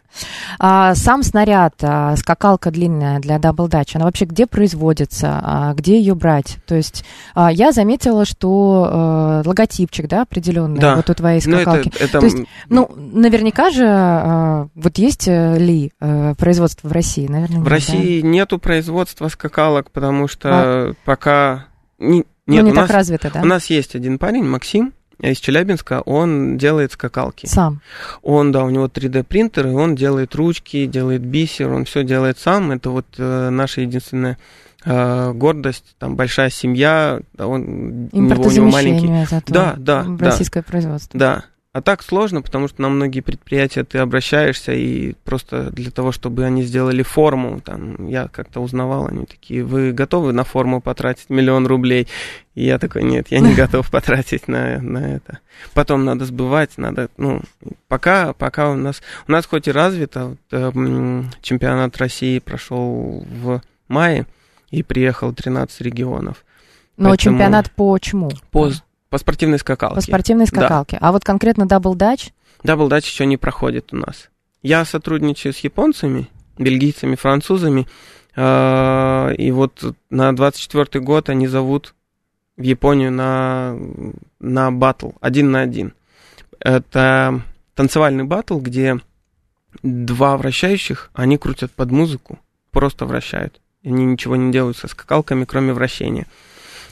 А сам снаряд, а, скакалка длинная для даблдач, она вообще где производится, а, где ее брать? То есть а, я заметила, что э, логотипчик, да, определенный Да. вот у твоей Ну, это, скакалки. это То есть, Ну, наверняка же, а, вот есть э, ли э, производство в России? Наверное, В нет, России нету производства скакалок, потому что А. пока не, да? нет, ну, не у, так нас, развито, да? у нас есть один парень, Максим, из Челябинска, он делает скакалки. Сам. Он, да, у него 3D принтер, и он делает ручки, делает бисер, он все делает сам. Это вот э, наша единственная э, гордость, там большая семья, он, у него, у него маленький. Зато Да, да, в да. российское производство. Да. А так сложно, потому что на многие предприятия ты обращаешься, и просто для того, чтобы они сделали форму, там, я как-то узнавал, они такие, вы готовы на форму потратить миллион рублей? И я такой, нет, я не готов потратить на, на это. Потом надо сбывать, надо, ну, пока, пока у нас, у нас хоть и развито, вот, э, м, чемпионат России прошел в мае, и приехал 13 регионов. Но Поэтому- чемпионат по чему? По, по спортивной скакалке. По спортивной Да. скакалке. А вот конкретно Double Dutch? Double Dutch еще не проходит у нас. Я сотрудничаю с японцами, бельгийцами, французами, а, и вот на 24 год они зовут в Японию на, на батл, один на один. Это танцевальный батл, где два вращающих, они крутят под музыку, просто вращают. Они ничего не делают со скакалками, кроме вращения.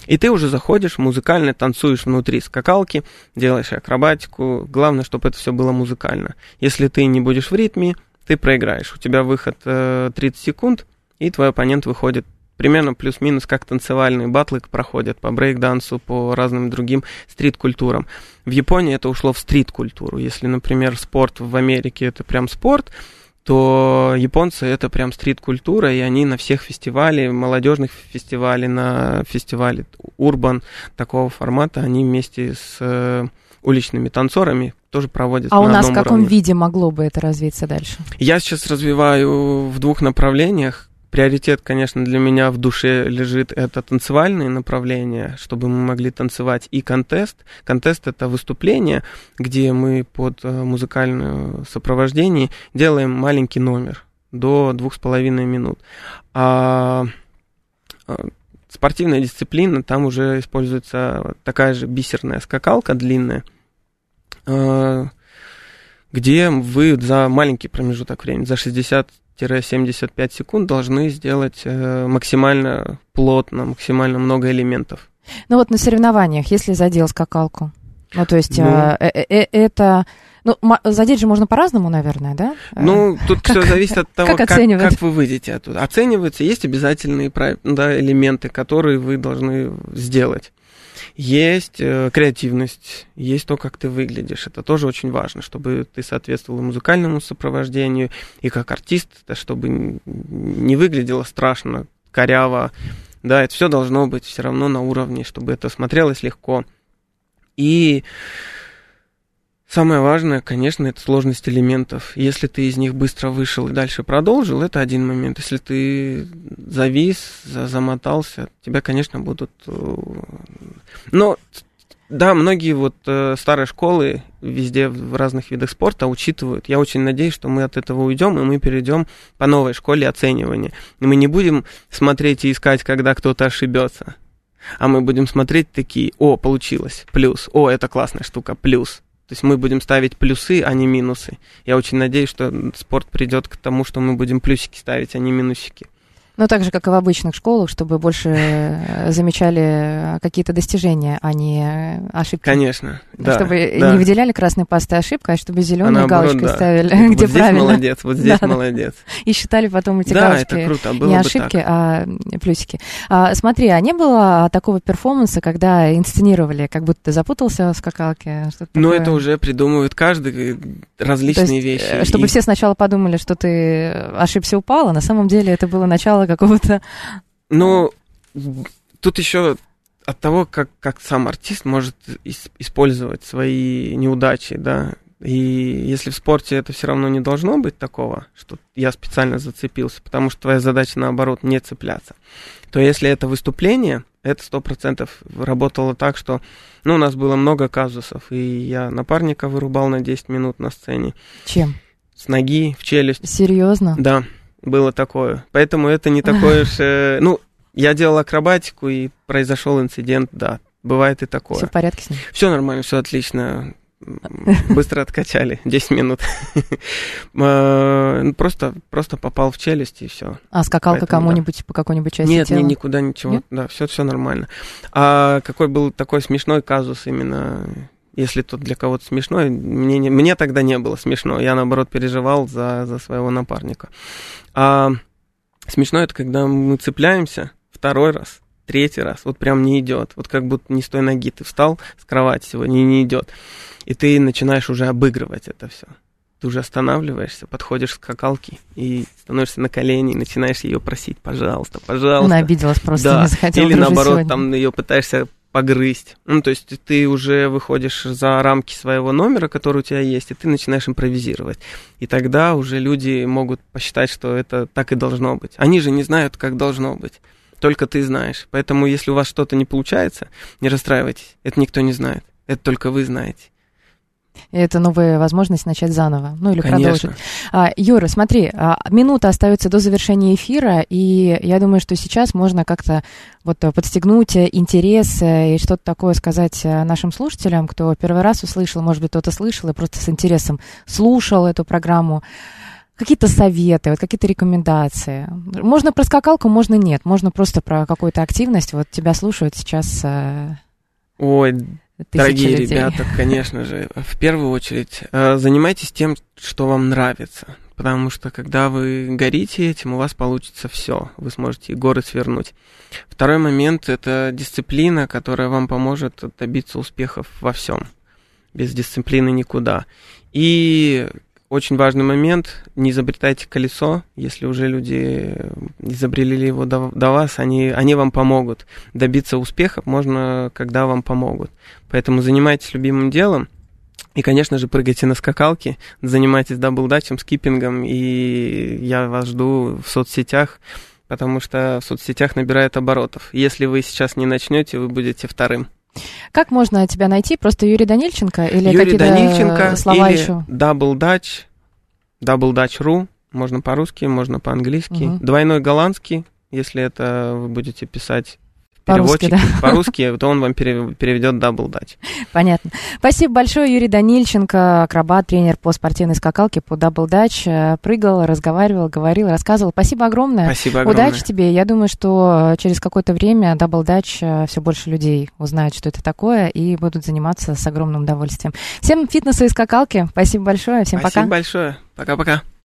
И ты уже заходишь музыкально, танцуешь внутри скакалки, делаешь акробатику. Главное, чтобы это все было музыкально. Если ты не будешь в ритме, ты проиграешь. У тебя выход э, 30 секунд, и твой оппонент выходит примерно плюс-минус как танцевальные батлы проходят по брейк-дансу, по разным другим стрит-культурам. В Японии это ушло в стрит-культуру. Если, например, спорт в Америке это прям спорт, то японцы это прям стрит-культура, и они на всех фестивалях, молодежных фестивалях, на фестивале Урбан такого формата, они вместе с э, уличными танцорами тоже проводят. А у на нас в каком уровне. виде могло бы это развиться дальше? Я сейчас развиваю в двух направлениях. Приоритет, конечно, для меня в душе лежит это танцевальные направления, чтобы мы могли танцевать и контест. Контест это выступление, где мы под э, музыкальное сопровождение делаем маленький номер до двух с половиной минут. А э, спортивная дисциплина, там уже используется такая же бисерная скакалка длинная, э, где вы за маленький промежуток времени, за 60-75 секунд должны сделать э, максимально плотно, максимально много элементов. Ну вот на соревнованиях, если задел скакалку, ну то есть Ну. а, э, э, э, это... Ну, задеть же можно по-разному, наверное, да? Ну, тут как- все зависит от того, как как, как вы выйдете оттуда. Оцениваются, есть обязательные да, элементы, которые вы должны сделать. Есть э, креативность, есть то, как ты выглядишь. Это тоже очень важно, чтобы ты соответствовал и музыкальному сопровождению, и как артист, чтобы не выглядело страшно, коряво. Да, это все должно быть все равно на уровне, чтобы это смотрелось легко. И Самое важное, конечно, это сложность элементов. Если ты из них быстро вышел и дальше продолжил, это один момент. Если ты завис, за- замотался, тебя, конечно, будут... э, Но, да, многие вот э, старые школы везде в разных видах спорта учитывают. Я очень надеюсь, что мы от этого уйдем, и мы перейдем по новой школе оценивания. И мы не будем смотреть и искать, когда кто-то ошибется. А мы будем смотреть такие, о, получилось, плюс, о, это классная штука, плюс. То есть мы будем ставить плюсы, а не минусы. Я очень надеюсь, что спорт придет к тому, что мы будем плюсики ставить, а не минусики. Ну, так же, как и в обычных школах, чтобы больше э, замечали какие-то достижения, а не э, ошибки. Конечно, да. чтобы да. не выделяли красной пастой ошибка, а чтобы А зеленой наоборот, галочкой да. ставили, Вот где здесь правильно. молодец, вот здесь Да, молодец. И считали потом эти Да, галочки. это круто, было не ошибки, так. а плюсики. А, смотри, а не было такого перформанса, когда инсценировали, как будто ты запутался в скакалке? Такое? это уже придумывают каждый э, различные есть, вещи. Чтобы И- все сначала подумали, что ты ошибся, упал, а на самом деле это было начало какого-то... Но в- тут еще от того, как, как сам артист может ис- использовать свои неудачи, да. И если в спорте это все равно не должно быть такого, что я специально зацепился, потому что твоя задача наоборот не цепляться, то если это выступление, это сто процентов работало так, что, ну, у нас было много казусов, и я напарника вырубал на 10 минут на сцене, Чем? с ноги в челюсть, Серьезно? да, было такое. Поэтому это не такое уж... э, Ну, я делал акробатику, и произошел инцидент, да. Бывает и Все такое. в порядке с ним? Все нормально, все отлично. Быстро откачали, 10 минут. Э, ну, Просто, просто попал в челюсть и все. А скакалка Поэтому да. кому-нибудь по какой-нибудь части Нет, тела? ни- никуда ничего. Нет? Да, все, все нормально. А какой был такой смешной казус именно, если тут для кого-то смешной, мне, не- мне тогда не было смешно. Я, наоборот, переживал за, за своего напарника. А смешно это, когда мы цепляемся второй раз, третий раз, вот прям не идет. Вот как будто не с той ноги ты встал с кровати сегодня и не идет. И ты начинаешь уже обыгрывать это все. Ты уже останавливаешься, подходишь к скакалке и становишься на колени и начинаешь ее просить, пожалуйста, пожалуйста. Она обиделась просто, Да, не захотела Или наоборот, сегодня. там ее пытаешься погрызть. Ну, то есть ты уже выходишь за рамки своего номера, который у тебя есть, и ты начинаешь импровизировать. И тогда уже люди могут посчитать, что это так и должно быть. Они же не знают, как должно быть. Только ты знаешь. Поэтому, если у вас что-то не получается, не расстраивайтесь. Это никто не знает. Это только вы знаете. Это новая возможность начать заново. Ну или Конечно. продолжить. А, Юра, смотри, а, минута остается до завершения эфира, и я думаю, что сейчас можно как-то вот э, подстегнуть э, интерес э, и что-то такое сказать нашим слушателям, кто первый раз услышал, может быть, кто-то слышал и просто с интересом слушал эту программу. какие-то советы, вот какие-то рекомендации. Можно про скакалку, можно нет, можно просто про какую-то активность. Вот тебя слушают сейчас Ой, дорогие людей. ребята, конечно же, в первую очередь э, занимайтесь тем, что вам нравится. Потому что когда вы горите этим, у вас получится все. Вы сможете и горы свернуть. Второй момент это дисциплина, которая вам поможет добиться успехов во всем. Без дисциплины никуда. И очень важный момент, не изобретайте колесо, если уже люди изобрели его до, до вас, они, они вам помогут. Добиться успехов можно, когда вам помогут. Поэтому занимайтесь любимым делом, и, конечно же, прыгайте на скакалке, занимайтесь даблдачем, скиппингом, и я вас жду в соцсетях, потому что в соцсетях набирает оборотов. Если вы сейчас не начнете, вы будете вторым. Как можно тебя найти? Просто Юрий Данильченко или Юрий Данильченко слова или еще? Double Dutch, Double Dutch.ru, можно по-русски, можно по-английски. Мгм. Двойной голландский, если это вы будете писать в По-русски, переводчике по-русски, то он вам пере- переведет Double Dutch. Понятно. Спасибо большое, Юрий Данильченко, акробат, тренер по спортивной скакалке по Double Dutch. Э, Прыгал, разговаривал, говорил, рассказывал. Спасибо огромное. Спасибо огромное. Удачи тебе. Я думаю, что э, через какое-то время Double Dutch все больше людей узнают, что это такое, и будут заниматься с огромным удовольствием. Всем фитнеса и скакалки. Спасибо большое. Всем Спасибо пока. большое. Пока-пока.